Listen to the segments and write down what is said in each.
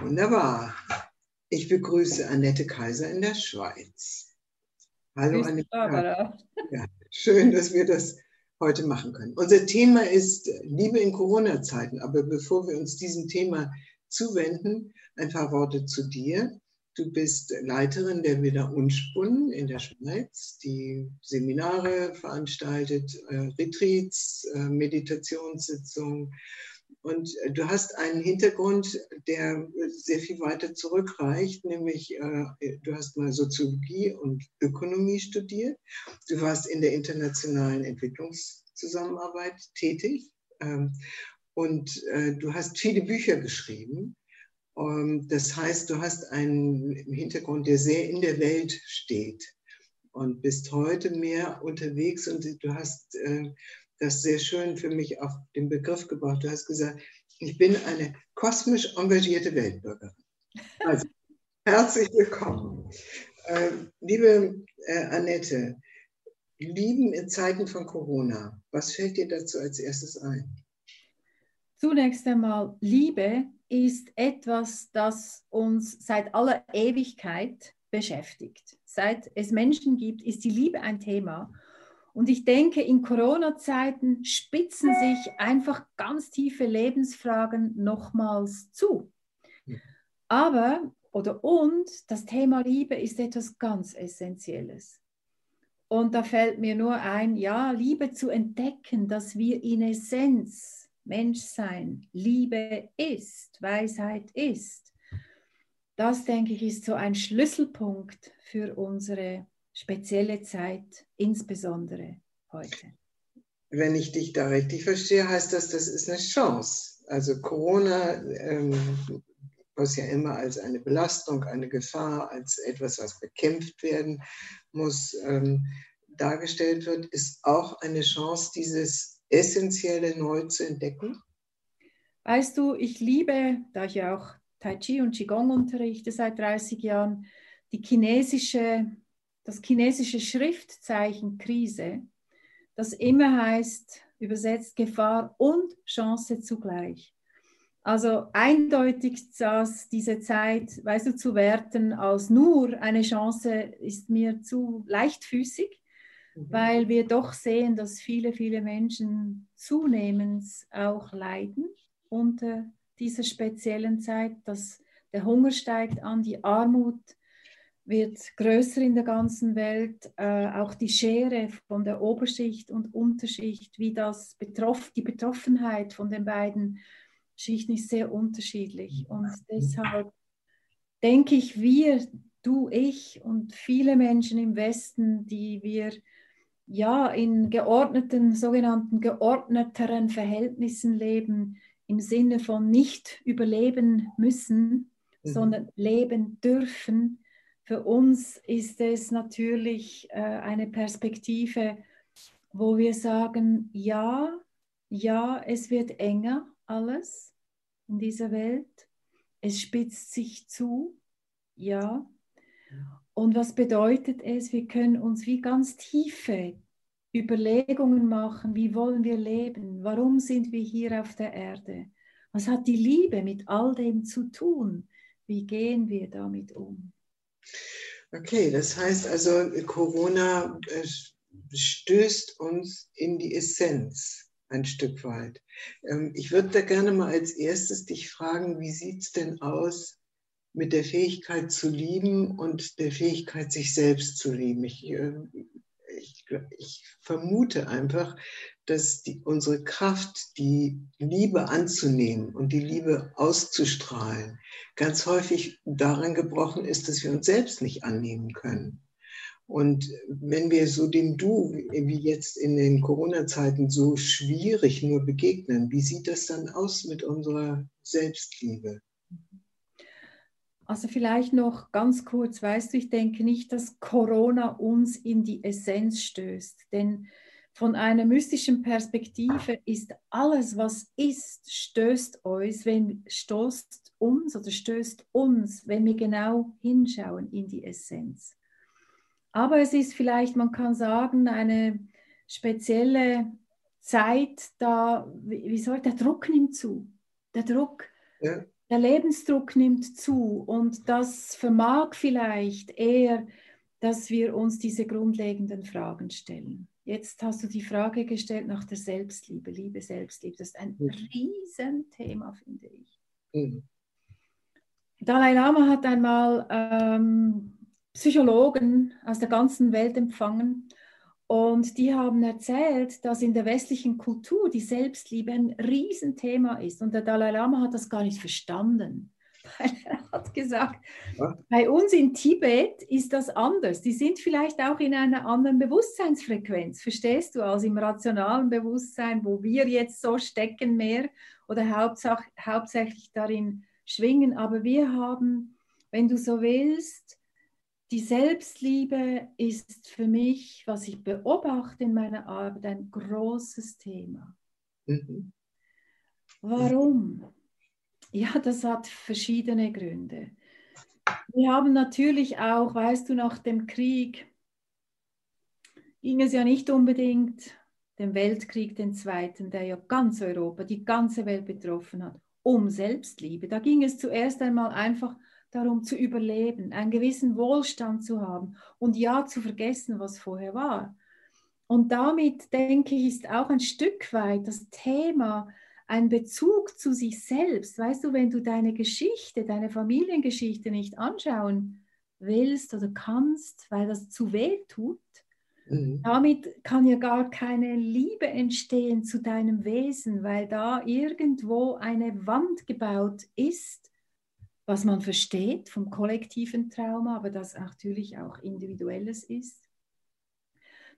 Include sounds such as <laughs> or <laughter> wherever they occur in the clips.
Wunderbar. Ich begrüße Annette Kaiser in der Schweiz. Hallo Grüß Annette. Barbara. Ja, schön, dass wir das heute machen können. Unser Thema ist Liebe in Corona-Zeiten. Aber bevor wir uns diesem Thema zuwenden, ein paar Worte zu dir. Du bist Leiterin der Villa Unspunnen in der Schweiz, die Seminare veranstaltet, äh, Retreats, äh, Meditationssitzungen. Und äh, du hast einen Hintergrund, der sehr viel weiter zurückreicht, nämlich äh, du hast mal Soziologie und Ökonomie studiert. Du warst in der internationalen Entwicklungszusammenarbeit tätig ähm, und äh, du hast viele Bücher geschrieben. Ähm, das heißt, du hast einen Hintergrund, der sehr in der Welt steht und bist heute mehr unterwegs und du hast äh, das sehr schön für mich auf den Begriff gebracht. Du hast gesagt, ich bin eine kosmisch engagierte Weltbürgerin. Also, <laughs> herzlich willkommen. Äh, liebe äh, Annette, Lieben in Zeiten von Corona, was fällt dir dazu als erstes ein? Zunächst einmal, Liebe ist etwas, das uns seit aller Ewigkeit beschäftigt. Seit es Menschen gibt, ist die Liebe ein Thema. Und ich denke, in Corona-Zeiten spitzen sich einfach ganz tiefe Lebensfragen nochmals zu. Aber, oder und, das Thema Liebe ist etwas ganz Essentielles. Und da fällt mir nur ein, ja, Liebe zu entdecken, dass wir in Essenz Menschsein, Liebe ist, Weisheit ist. Das, denke ich, ist so ein Schlüsselpunkt für unsere spezielle Zeit, insbesondere heute. Wenn ich dich da richtig verstehe, heißt das, das ist eine Chance. Also Corona, ähm, was ja immer als eine Belastung, eine Gefahr, als etwas, was bekämpft werden muss, ähm, dargestellt wird, ist auch eine Chance, dieses Essentielle neu zu entdecken? Weißt du, ich liebe, da ich ja auch Tai Chi und Qigong unterrichte seit 30 Jahren, die chinesische, das chinesische Schriftzeichen Krise, das immer heißt, übersetzt Gefahr und Chance zugleich. Also eindeutig dass diese Zeit, weißt du, zu werten als nur eine Chance, ist mir zu leichtfüßig, mhm. weil wir doch sehen, dass viele, viele Menschen zunehmend auch leiden unter dieser speziellen Zeit, dass der Hunger steigt an, die Armut wird größer in der ganzen Welt, äh, auch die Schere von der Oberschicht und Unterschicht, wie das betroff, die Betroffenheit von den beiden Schichten ist sehr unterschiedlich. Und deshalb denke ich, wir, du, ich und viele Menschen im Westen, die wir ja in geordneten, sogenannten geordneteren Verhältnissen leben, im Sinne von nicht überleben müssen, mhm. sondern leben dürfen. Für uns ist es natürlich äh, eine Perspektive, wo wir sagen, ja, ja, es wird enger alles in dieser Welt. Es spitzt sich zu, ja. Und was bedeutet es? Wir können uns wie ganz tiefe Überlegungen machen, wie wollen wir leben? Warum sind wir hier auf der Erde? Was hat die Liebe mit all dem zu tun? Wie gehen wir damit um? Okay, das heißt also, Corona äh, stößt uns in die Essenz ein Stück weit. Ähm, ich würde da gerne mal als erstes dich fragen, wie sieht es denn aus mit der Fähigkeit zu lieben und der Fähigkeit, sich selbst zu lieben? Ich ähm, ich, ich vermute einfach, dass die, unsere Kraft, die Liebe anzunehmen und die Liebe auszustrahlen, ganz häufig darin gebrochen ist, dass wir uns selbst nicht annehmen können. Und wenn wir so dem Du, wie jetzt in den Corona-Zeiten, so schwierig nur begegnen, wie sieht das dann aus mit unserer Selbstliebe? Also vielleicht noch ganz kurz, weißt du, ich denke nicht, dass Corona uns in die Essenz stößt, denn von einer mystischen Perspektive ist alles, was ist, stößt uns, wenn stößt uns oder stößt uns, wenn wir genau hinschauen in die Essenz. Aber es ist vielleicht, man kann sagen, eine spezielle Zeit, da, wie soll der Druck nimmt zu. Der Druck, ja der Lebensdruck nimmt zu und das vermag vielleicht eher, dass wir uns diese grundlegenden Fragen stellen. Jetzt hast du die Frage gestellt nach der Selbstliebe, Liebe, Selbstliebe. Das ist ein mhm. Riesenthema, finde ich. Mhm. Dalai Lama hat einmal ähm, Psychologen aus der ganzen Welt empfangen und die haben erzählt, dass in der westlichen Kultur die Selbstliebe ein Riesenthema ist. Und der Dalai Lama hat das gar nicht verstanden. Er hat gesagt, ja. bei uns in Tibet ist das anders. Die sind vielleicht auch in einer anderen Bewusstseinsfrequenz, verstehst du, als im rationalen Bewusstsein, wo wir jetzt so stecken mehr oder hauptsächlich darin schwingen. Aber wir haben, wenn du so willst, die Selbstliebe ist für mich, was ich beobachte in meiner Arbeit, ein großes Thema. Mhm. Warum? Ja, das hat verschiedene Gründe. Wir haben natürlich auch, weißt du, nach dem Krieg ging es ja nicht unbedingt den Weltkrieg, den zweiten, der ja ganz Europa, die ganze Welt betroffen hat, um Selbstliebe. Da ging es zuerst einmal einfach darum zu überleben, einen gewissen Wohlstand zu haben und ja zu vergessen, was vorher war. Und damit, denke ich, ist auch ein Stück weit das Thema ein Bezug zu sich selbst. Weißt du, wenn du deine Geschichte, deine Familiengeschichte nicht anschauen willst oder kannst, weil das zu weh tut, mhm. damit kann ja gar keine Liebe entstehen zu deinem Wesen, weil da irgendwo eine Wand gebaut ist, was man versteht vom kollektiven Trauma, aber das natürlich auch individuelles ist.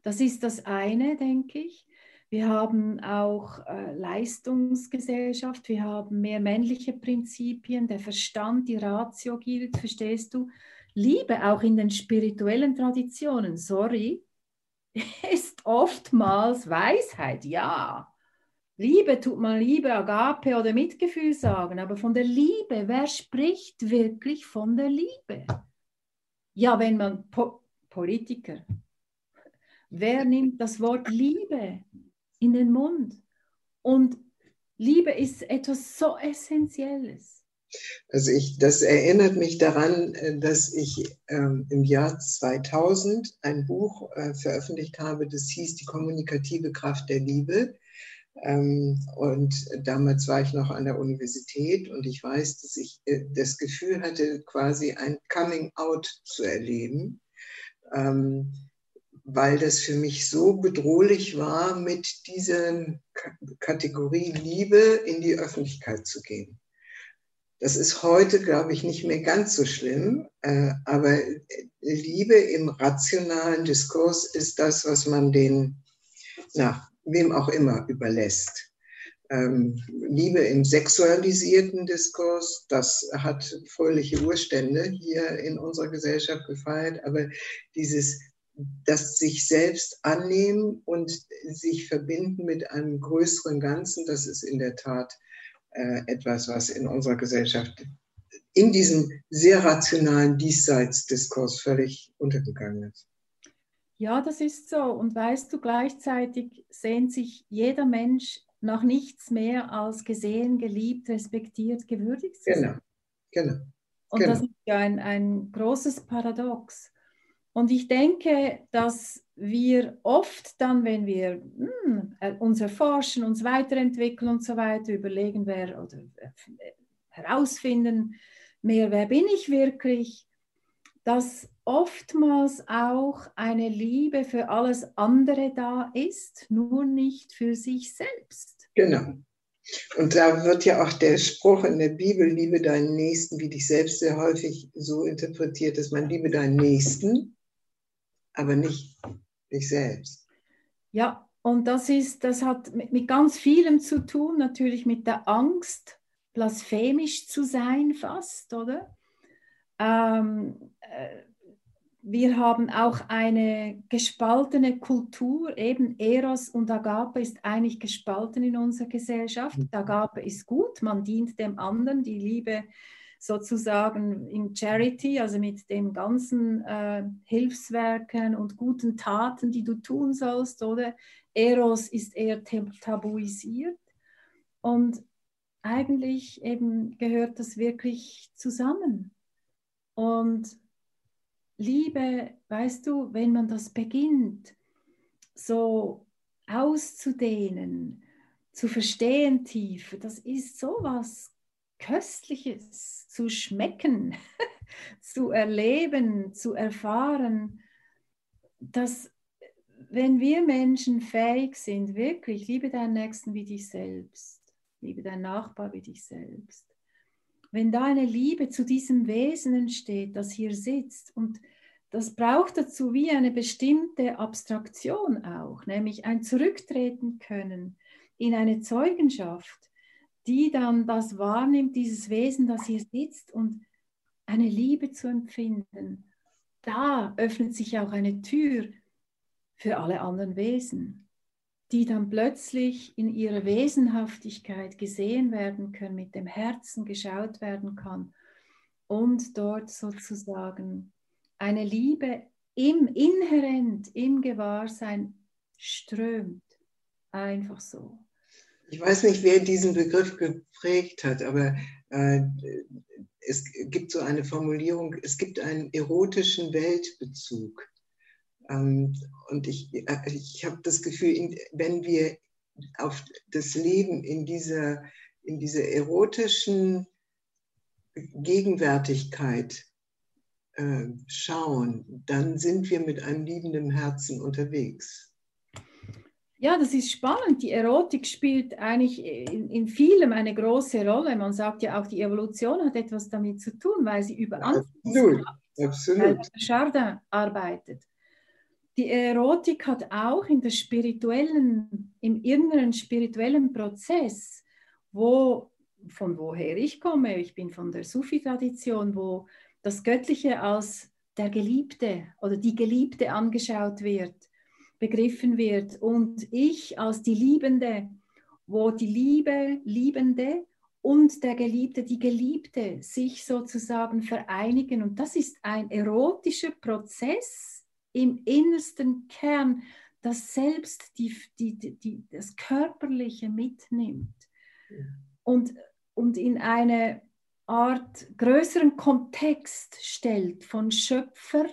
Das ist das eine, denke ich. Wir haben auch äh, Leistungsgesellschaft, wir haben mehr männliche Prinzipien, der Verstand, die Ratio gilt, verstehst du? Liebe auch in den spirituellen Traditionen, sorry, <laughs> ist oftmals Weisheit, ja. Liebe tut man Liebe, Agape oder Mitgefühl sagen, aber von der Liebe, wer spricht wirklich von der Liebe? Ja, wenn man po Politiker, wer nimmt das Wort Liebe in den Mund? Und Liebe ist etwas so Essentielles. Also ich, das erinnert mich daran, äh, dass ich ähm, im Jahr 2000 ein Buch äh, veröffentlicht habe, das hieß Die kommunikative Kraft der Liebe. Ähm, und damals war ich noch an der Universität und ich weiß, dass ich äh, das Gefühl hatte, quasi ein Coming Out zu erleben, ähm, weil das für mich so bedrohlich war, mit dieser Kategorie Liebe in die Öffentlichkeit zu gehen. Das ist heute, glaube ich, nicht mehr ganz so schlimm, äh, aber Liebe im rationalen Diskurs ist das, was man den, na, wem auch immer überlässt. Ähm, Liebe im sexualisierten Diskurs, das hat fröhliche Urstände hier in unserer Gesellschaft gefeiert, aber dieses das sich selbst annehmen und sich verbinden mit einem größeren Ganzen, das ist in der Tat äh, etwas, was in unserer Gesellschaft in diesem sehr rationalen Diesseitsdiskurs völlig untergegangen ist. Ja, das ist so. Und weißt du, gleichzeitig sehnt sich jeder Mensch nach nichts mehr als gesehen, geliebt, respektiert, gewürdigt zu sein. Genau, genau. Und genau. das ist ja ein, ein großes Paradox. Und ich denke, dass wir oft dann, wenn wir hm, äh, uns erforschen, uns weiterentwickeln und so weiter, überlegen, wer oder äh, herausfinden, mehr, wer bin ich wirklich, dass oftmals auch eine Liebe für alles andere da ist, nur nicht für sich selbst. Genau. Und da wird ja auch der Spruch in der Bibel, liebe deinen Nächsten wie dich selbst, sehr häufig so interpretiert, dass man liebe deinen Nächsten, aber nicht dich selbst. Ja, und das ist, das hat mit, mit ganz vielem zu tun, natürlich mit der Angst, blasphemisch zu sein fast, oder? Ähm, äh, wir haben auch eine gespaltene Kultur, eben Eros und Agape ist eigentlich gespalten in unserer Gesellschaft. Mhm. Agape ist gut, man dient dem anderen, die Liebe sozusagen in Charity, also mit den ganzen äh, Hilfswerken und guten Taten, die du tun sollst, oder? Eros ist eher tabuisiert. Und eigentlich eben gehört das wirklich zusammen. Und Liebe, weißt du, wenn man das beginnt, so auszudehnen, zu verstehen tiefer, das ist so was Köstliches zu schmecken, <laughs> zu erleben, zu erfahren, dass wenn wir Menschen fähig sind, wirklich, liebe deinen Nächsten wie dich selbst, liebe deinen Nachbar wie dich selbst, wenn da eine Liebe zu diesem Wesen entsteht, das hier sitzt und das braucht dazu wie eine bestimmte Abstraktion auch, nämlich ein Zurücktreten können in eine Zeugenschaft, die dann das wahrnimmt, dieses Wesen, das hier sitzt und eine Liebe zu empfinden. Da öffnet sich auch eine Tür für alle anderen Wesen, die dann plötzlich in ihrer Wesenhaftigkeit gesehen werden können, mit dem Herzen geschaut werden kann und dort sozusagen eine Liebe im inhärent im Gewahrsein strömt. Einfach so. Ich weiß nicht, wer diesen Begriff geprägt hat, aber äh, es gibt so eine Formulierung, es gibt einen erotischen Weltbezug. Ähm, und ich, äh, ich habe das Gefühl, wenn wir auf das Leben in dieser, in dieser erotischen Gegenwärtigkeit äh, schauen, dann sind wir mit einem liebenden Herzen unterwegs. Ja, das ist spannend. Die Erotik spielt eigentlich in, in, vielem eine große Rolle. Man sagt ja auch, die Evolution hat etwas damit zu tun, weil sie über Absolut, absolut. Chardin arbeitet. Die Erotik hat auch in der spirituellen, im inneren spirituellen Prozess, wo, von woher ich komme, ich bin von der Sufi-Tradition, wo das Göttliche als der Geliebte oder die Geliebte angeschaut wird, begriffen wird. Und ich als die Liebende, wo die Liebe, Liebende und der Geliebte, die Geliebte sich sozusagen vereinigen. Und das ist ein erotischer Prozess, im innersten Kern das Selbst, die, die, die, das Körperliche mitnimmt. Und, und in eine Art größeren Kontext stellt von Schöpfer,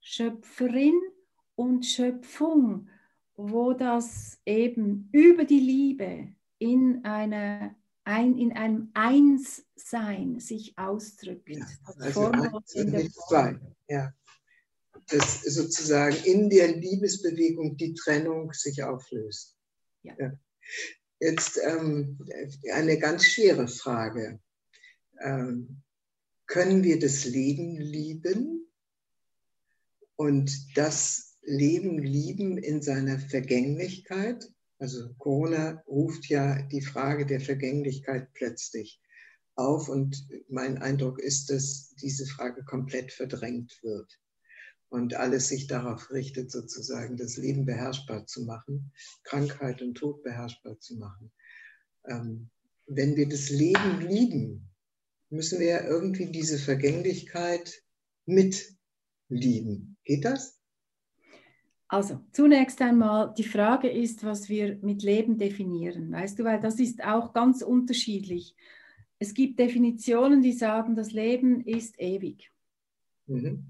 Schöpferin und Schöpfung, wo das eben über die Liebe in, eine, ein, in einem Einssein sich ausdrückt. Ja, also eins und nicht zwei. Ja dass sozusagen in der Liebesbewegung die Trennung sich auflöst. Ja. Ja. Jetzt ähm, eine ganz schwere Frage. Ähm, können wir das Leben lieben und das Leben lieben in seiner Vergänglichkeit? Also Corona ruft ja die Frage der Vergänglichkeit plötzlich auf und mein Eindruck ist, dass diese Frage komplett verdrängt wird und alles sich darauf richtet, sozusagen das Leben beherrschbar zu machen, Krankheit und Tod beherrschbar zu machen. Ähm, wenn wir das Leben lieben, müssen wir ja irgendwie diese Vergänglichkeit mitlieben. Geht das? Also, zunächst einmal, die Frage ist, was wir mit Leben definieren. Weißt du, weil das ist auch ganz unterschiedlich. Es gibt Definitionen, die sagen, das Leben ist ewig. Mhm.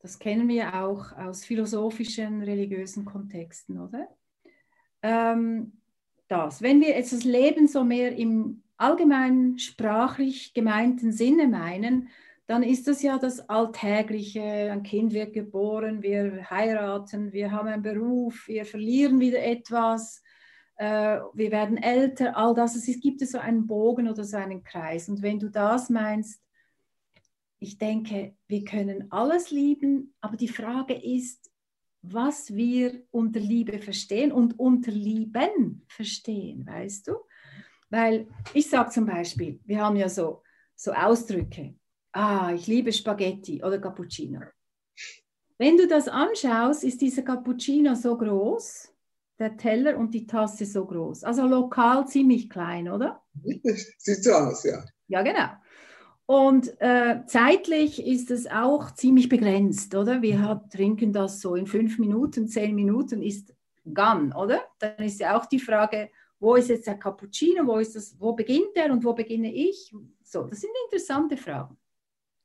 Das kennen wir auch aus philosophischen, religiösen Kontexten, oder? Ähm, das. Wenn wir jetzt das Leben so mehr im allgemein sprachlich gemeinten Sinne meinen, dann ist das ja das Alltägliche. Ein Kind wird geboren, wir heiraten, wir haben einen Beruf, wir verlieren wieder etwas, äh, wir werden älter, all das. Es gibt so einen Bogen oder so einen Kreis. Und wenn du das meinst, ich denke, wir können alles lieben, aber die Frage ist, was wir unter Liebe verstehen und unter Lieben verstehen, weißt du? Weil ich sage zum Beispiel, wir haben ja so, so Ausdrücke, ah, ich liebe Spaghetti oder Cappuccino. Wenn du das anschaust, ist dieser Cappuccino so groß, der Teller und die Tasse so groß. Also lokal ziemlich klein, oder? <laughs> Sieht so aus, ja. Ja, genau. Und äh, zeitlich ist es auch ziemlich begrenzt, oder? Wir mhm. haben, trinken das so in fünf Minuten, zehn Minuten ist gone, oder? Dann ist ja auch die Frage, wo ist jetzt der Cappuccino, wo, ist das, wo beginnt er und wo beginne ich? So, das sind interessante Fragen.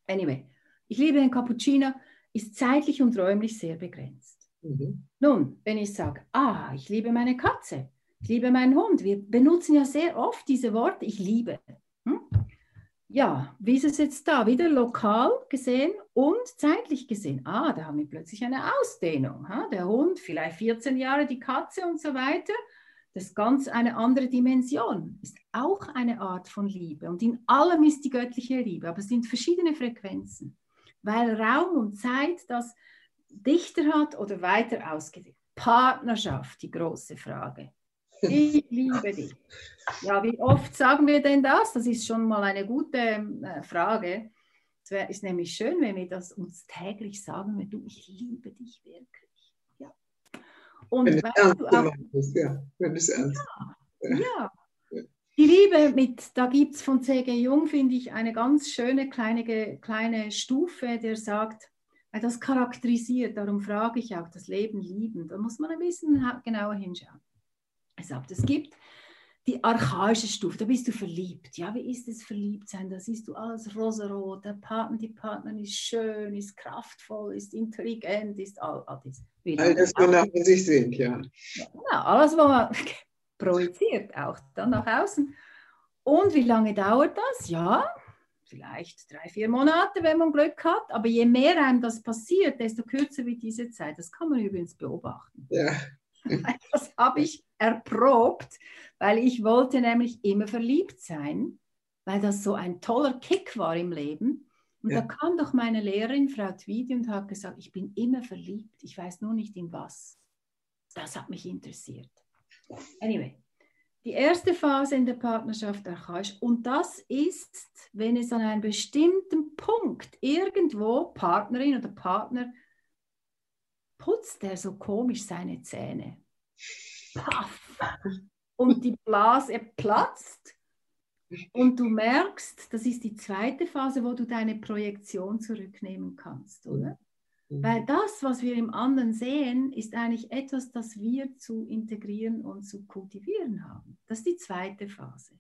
Anyway, ich liebe den Cappuccino, ist zeitlich und räumlich sehr begrenzt. Mhm. Nun, wenn ich sage, ah, ich liebe meine Katze, ich liebe meinen Hund, wir benutzen ja sehr oft diese Worte, ich liebe. Hm? Ja, wie ist es jetzt da? Wieder lokal gesehen und zeitlich gesehen. Ah, da haben wir plötzlich eine Ausdehnung. Ha? Der Hund, vielleicht 14 Jahre, die Katze und so weiter. Das ist ganz eine andere Dimension. Ist auch eine Art von Liebe. Und in allem ist die göttliche Liebe, aber es sind verschiedene Frequenzen, weil Raum und Zeit das dichter hat oder weiter ausgedehnt. Partnerschaft, die große Frage. Ich <laughs> liebe dich. Ja, wie oft sagen wir denn das? Das ist schon mal eine gute äh, Frage. Es ist nämlich schön, wenn wir das uns täglich sagen, wenn du, ich liebe dich wirklich. Und wenn du auch, ist, ja, wenn es ernst ja, ja. ja. Die Liebe mit, da gibt es von C.G. Jung, finde ich, eine ganz schöne kleine, kleine Stufe, der sagt, weil das charakterisiert, darum frage ich auch, das Leben lieben. Da muss man ein bisschen genauer hinschauen. Er sagt, es gibt die archaische Stufe, da bist du verliebt. Ja, wie ist es verliebt sein? Da siehst du alles rosarot, der Partner, die Partnerin ist schön, ist kraftvoll, ist intelligent, ist all, all das. All das, wonach man sich sehnt, ja. ja. Genau, alles, was man <laughs> projiziert, auch dann nach außen. Und wie lange dauert das? Ja, vielleicht drei, vier Monate, wenn man Glück hat. Aber je mehr einem das passiert, desto kürzer wird diese Zeit. Das kann man übrigens beobachten. Ja. <laughs> Das habe ich erprobt, weil ich wollte nämlich immer verliebt sein, weil das so ein toller Kick war im Leben. Und ja. da kam doch meine Lehrerin, Frau Tweedy, und hat gesagt, ich bin immer verliebt, ich weiß nur nicht in was. Das hat mich interessiert. Anyway, die erste Phase in der Partnerschaft archaisch. Und das ist, wenn es an einem bestimmten Punkt irgendwo Partnerin oder Partner putzt er so komisch seine Zähne. Paff. <laughs> Und die Blase platzt. Und du merkst, das ist die zweite Phase, wo du deine Projektion zurücknehmen kannst, oder? Mhm. Weil das, was wir im anderen sehen, ist eigentlich etwas, das wir zu integrieren und zu kultivieren haben. Das ist die zweite Phase.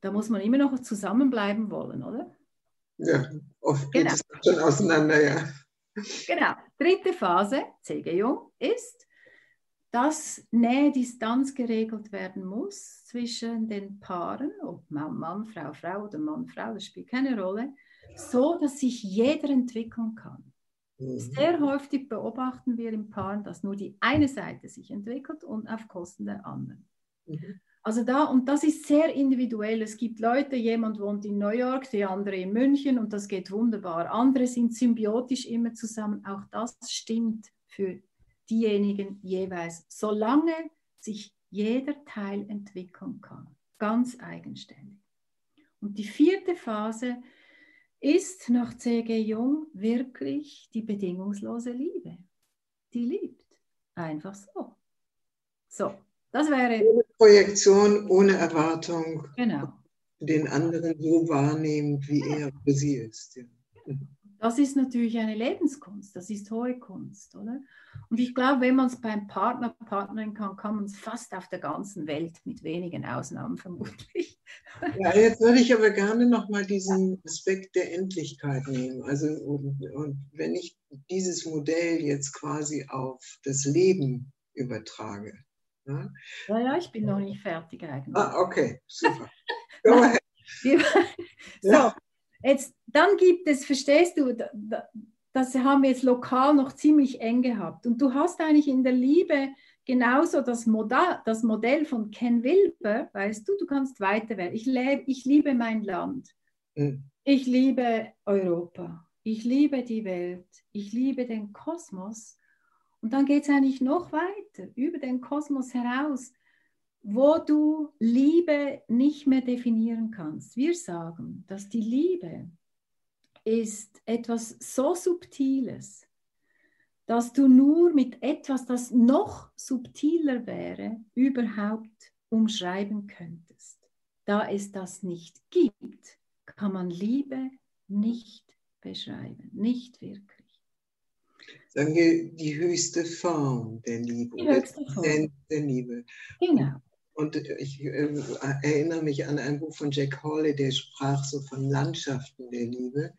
Da muss man immer noch zusammenbleiben wollen, oder? Ja, oft geht genau. es schon auseinander, ja. Genau. Dritte Phase, CG Jung, ist, dass Nähe-Distanz geregelt werden muss zwischen den Paaren, ob Mann, Mann, Frau, Frau oder Mann, Frau, das spielt keine Rolle, so dass sich jeder entwickeln kann. Mhm. Sehr häufig beobachten wir im Paaren, dass nur die eine Seite sich entwickelt und auf Kosten der anderen. Mhm. Also da, und das ist sehr individuell. Es gibt Leute, jemand wohnt in New York, die andere in München und das geht wunderbar. Andere sind symbiotisch immer zusammen. Auch das stimmt für diejenigen jeweils, solange sich jeder Teil entwickeln kann, ganz eigenständig. Und die vierte Phase ist nach C.G. Jung wirklich die bedingungslose Liebe. Die liebt. Einfach so. So, das wäre. Ohne Projektion, ohne Erwartung. Genau. Den anderen so wahrnehmen, wie er für sie ist. Ja. Das ist natürlich eine Lebenskunst, das ist hohe Kunst, oder? Und ich glaube, wenn man es beim Partner, Partnerin kann, kann man es fast auf der ganzen Welt, mit wenigen Ausnahmen vermutlich. <laughs> Ja, jetzt würde ich aber gerne nochmal diesen Aspekt der Endlichkeit nehmen. Also, und, und wenn ich dieses Modell jetzt quasi auf das Leben übertrage, ja, ja, ja ich bin noch nicht fertig eigentlich. Ah, okay, super. <laughs> so, jetzt, dann gibt es, verstehst du, das haben wir jetzt lokal noch ziemlich eng gehabt. Und du hast eigentlich in der Liebe genauso das Modell, das Modell von Ken Wilber, weißt du, du kannst weiter werden. Ich, ich liebe mein Land. Mhm. Ich liebe Europa. Ich liebe die Welt. Ich liebe den Kosmos. Und dann geht es eigentlich noch weiter, über den Kosmos heraus, wo du Liebe nicht mehr definieren kannst. Wir sagen, dass die Liebe ist etwas so Subtiles, dass du nur mit etwas, das noch subtiler wäre, überhaupt umschreiben könntest. Da es das nicht gibt, kann man Liebe nicht beschreiben, nicht wirklich sagen wir, die höchste Form der Liebe. Die höchste Form. Der Liebe. Genau. Und ich äh, erinnere mich an ein Buch von Jack Hawley, der sprach so von Landschaften der Liebe.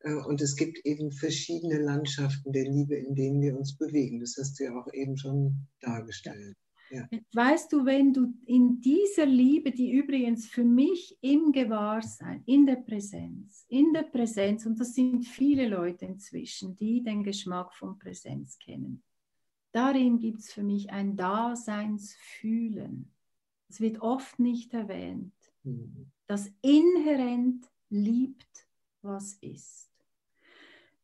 Äh, und es gibt eben verschiedene Landschaften der Liebe, in denen wir uns bewegen. Das hast du ja auch eben schon dargestellt. Ja. Weißt du, wenn du in dieser Liebe, die übrigens für mich im Gewahrsein, in der Präsenz, in der Präsenz, und das sind viele Leute inzwischen, die den Geschmack von Präsenz kennen, darin gibt es für mich ein Daseinsfühlen. Das wird oft nicht erwähnt. Mhm. Das inhärent liebt, was ist.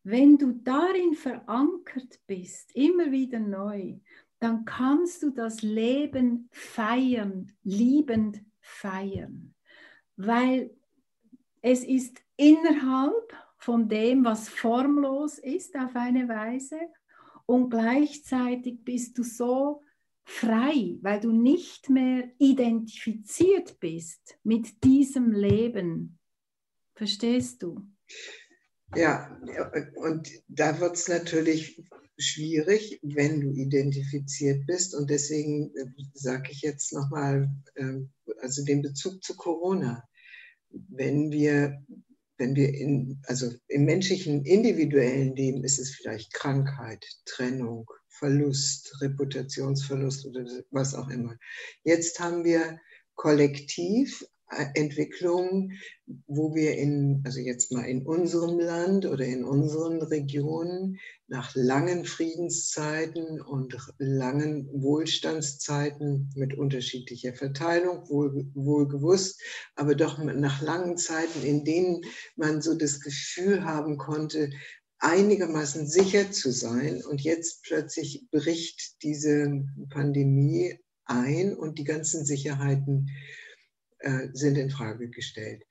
Wenn du darin verankert bist, immer wieder neu, dann kannst du das Leben feiern, liebend feiern, weil es ist innerhalb von dem, was formlos ist auf eine Weise und gleichzeitig bist du so frei, weil du nicht mehr identifiziert bist mit diesem Leben. Verstehst du? Ja, und da wird es natürlich schwierig, wenn du identifiziert bist. Und deswegen äh, sage ich jetzt nochmal, ähm, also den Bezug zu Corona. Wenn wir, wenn wir in, also im menschlichen individuellen Leben ist es vielleicht Krankheit, Trennung, Verlust, Reputationsverlust oder was auch immer. Jetzt haben wir kollektiv Entwicklungen, wo wir in, also jetzt mal in unserem Land oder in unseren Regionen nach langen Friedenszeiten und langen Wohlstandszeiten mit unterschiedlicher Verteilung, wohl, wohl gewusst, aber doch nach langen Zeiten, in denen man so das Gefühl haben konnte, einigermaßen sicher zu sein. Und jetzt plötzlich bricht diese Pandemie ein und die ganzen Sicherheiten äh, sind in Frage gestellt.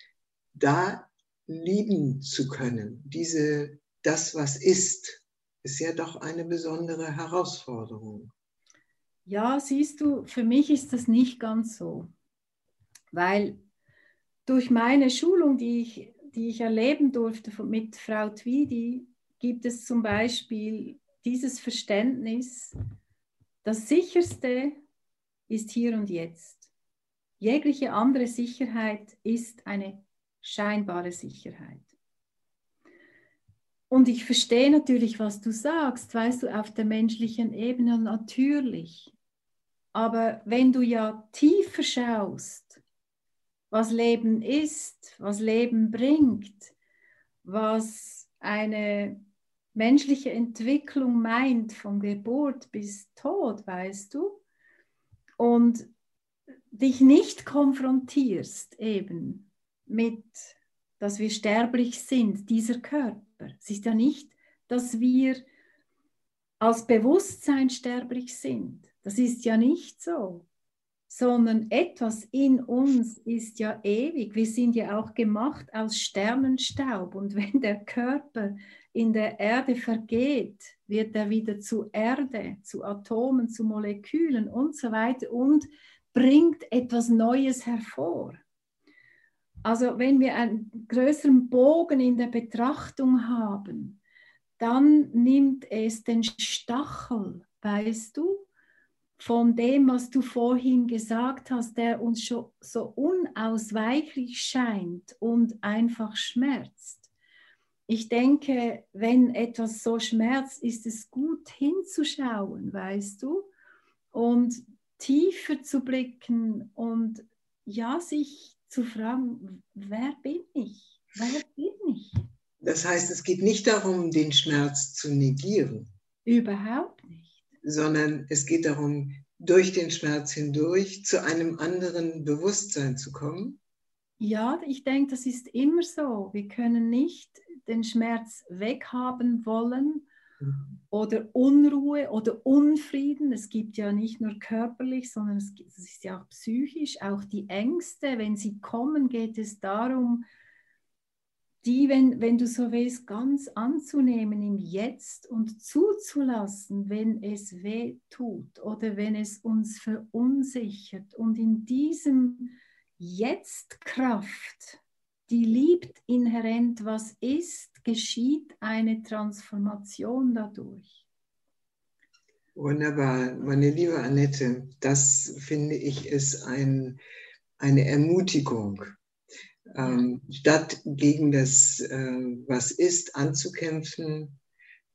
Da lieben zu können, diese, das, was ist, ist ja doch eine besondere Herausforderung. Ja, siehst du, für mich ist das nicht ganz so, weil durch meine Schulung, die ich, die ich erleben durfte mit Frau Tweedy, gibt es zum Beispiel dieses Verständnis, das Sicherste ist hier und jetzt. Jegliche andere Sicherheit ist eine scheinbare Sicherheit. Und ich verstehe natürlich, was du sagst, weißt du, auf der menschlichen Ebene natürlich. Aber wenn du ja tiefer schaust, was Leben ist, was Leben bringt, was eine menschliche Entwicklung meint, von Geburt bis Tod, weißt du, und dich nicht konfrontierst eben mit, dass wir sterblich sind, dieser Körper. Es ist ja nicht, dass wir als Bewusstsein sterblich sind. Das ist ja nicht so, sondern etwas in uns ist ja ewig. Wir sind ja auch gemacht aus Sternenstaub und wenn der Körper in der Erde vergeht, wird er wieder zu Erde, zu Atomen, zu Molekülen und so weiter und bringt etwas Neues hervor. Also wenn wir einen größeren Bogen in der Betrachtung haben, dann nimmt es den Stachel, weißt du, von dem, was du vorhin gesagt hast, der uns schon so unausweichlich scheint und einfach schmerzt. Ich denke, wenn etwas so schmerzt, ist es gut hinzuschauen, weißt du, und tiefer zu blicken und ja, sich zu fragen, wer bin ich? Wer bin ich? Das heißt, es geht nicht darum, den Schmerz zu negieren. Überhaupt nicht. Sondern es geht darum, durch den Schmerz hindurch zu einem anderen Bewusstsein zu kommen. Ja, ich denke, das ist immer so. Wir können nicht den Schmerz weghaben wollen oder Unruhe oder Unfrieden. Es gibt ja nicht nur körperlich, sondern es, gibt, es ist ja auch psychisch, auch die Ängste. Wenn sie kommen, geht es darum, die, wenn, wenn du so willst, ganz anzunehmen im Jetzt und zuzulassen, wenn es weh tut oder wenn es uns verunsichert. Und in diesem Jetzt-Kraft, die liebt inhärent, was ist, geschieht eine Transformation dadurch. Wunderbar, meine liebe Annette, das finde ich ist ein, eine Ermutigung. Ähm, statt gegen das, äh, was ist, anzukämpfen,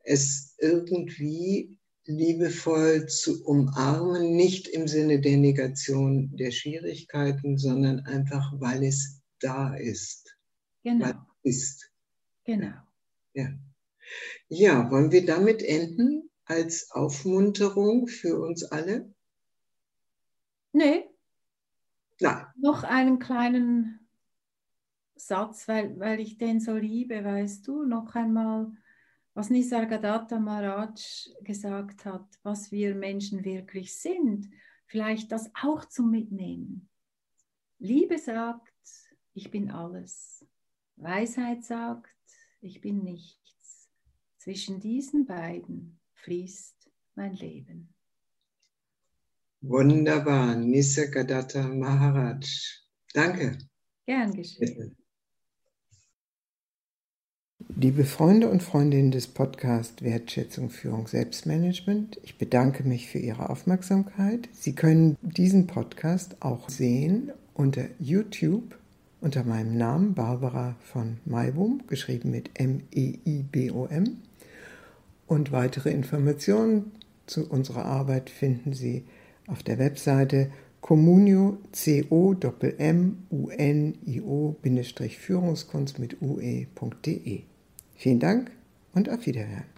es irgendwie liebevoll zu umarmen, nicht im Sinne der Negation der Schwierigkeiten, sondern einfach, weil es da ist. Genau. Weil es ist. Genau. Ja. ja, wollen wir damit enden als Aufmunterung für uns alle? Nee. Nein. Noch einen kleinen Satz, weil, weil ich den so liebe, weißt du, noch einmal, was Nisargadatta Maharaj gesagt hat, was wir Menschen wirklich sind, vielleicht das auch zum Mitnehmen. Liebe sagt, ich bin alles. Weisheit sagt, ich bin nichts. Zwischen diesen beiden fließt mein Leben. Wunderbar, Nisargadatta Maharaj. Danke. Gern geschehen. Liebe Freunde und Freundinnen des Podcasts Wertschätzung, Führung, Selbstmanagement, ich bedanke mich für Ihre Aufmerksamkeit. Sie können diesen Podcast auch sehen unter YouTube unter meinem Namen Barbara von Maibum, geschrieben mit M-E-I-B-O-M. E und weitere Informationen zu unserer Arbeit finden Sie auf der Webseite Communio, C-O-M-M-U-N-I-O-Führungskunst mit ue.de. Vielen Dank und auf Wiederhören.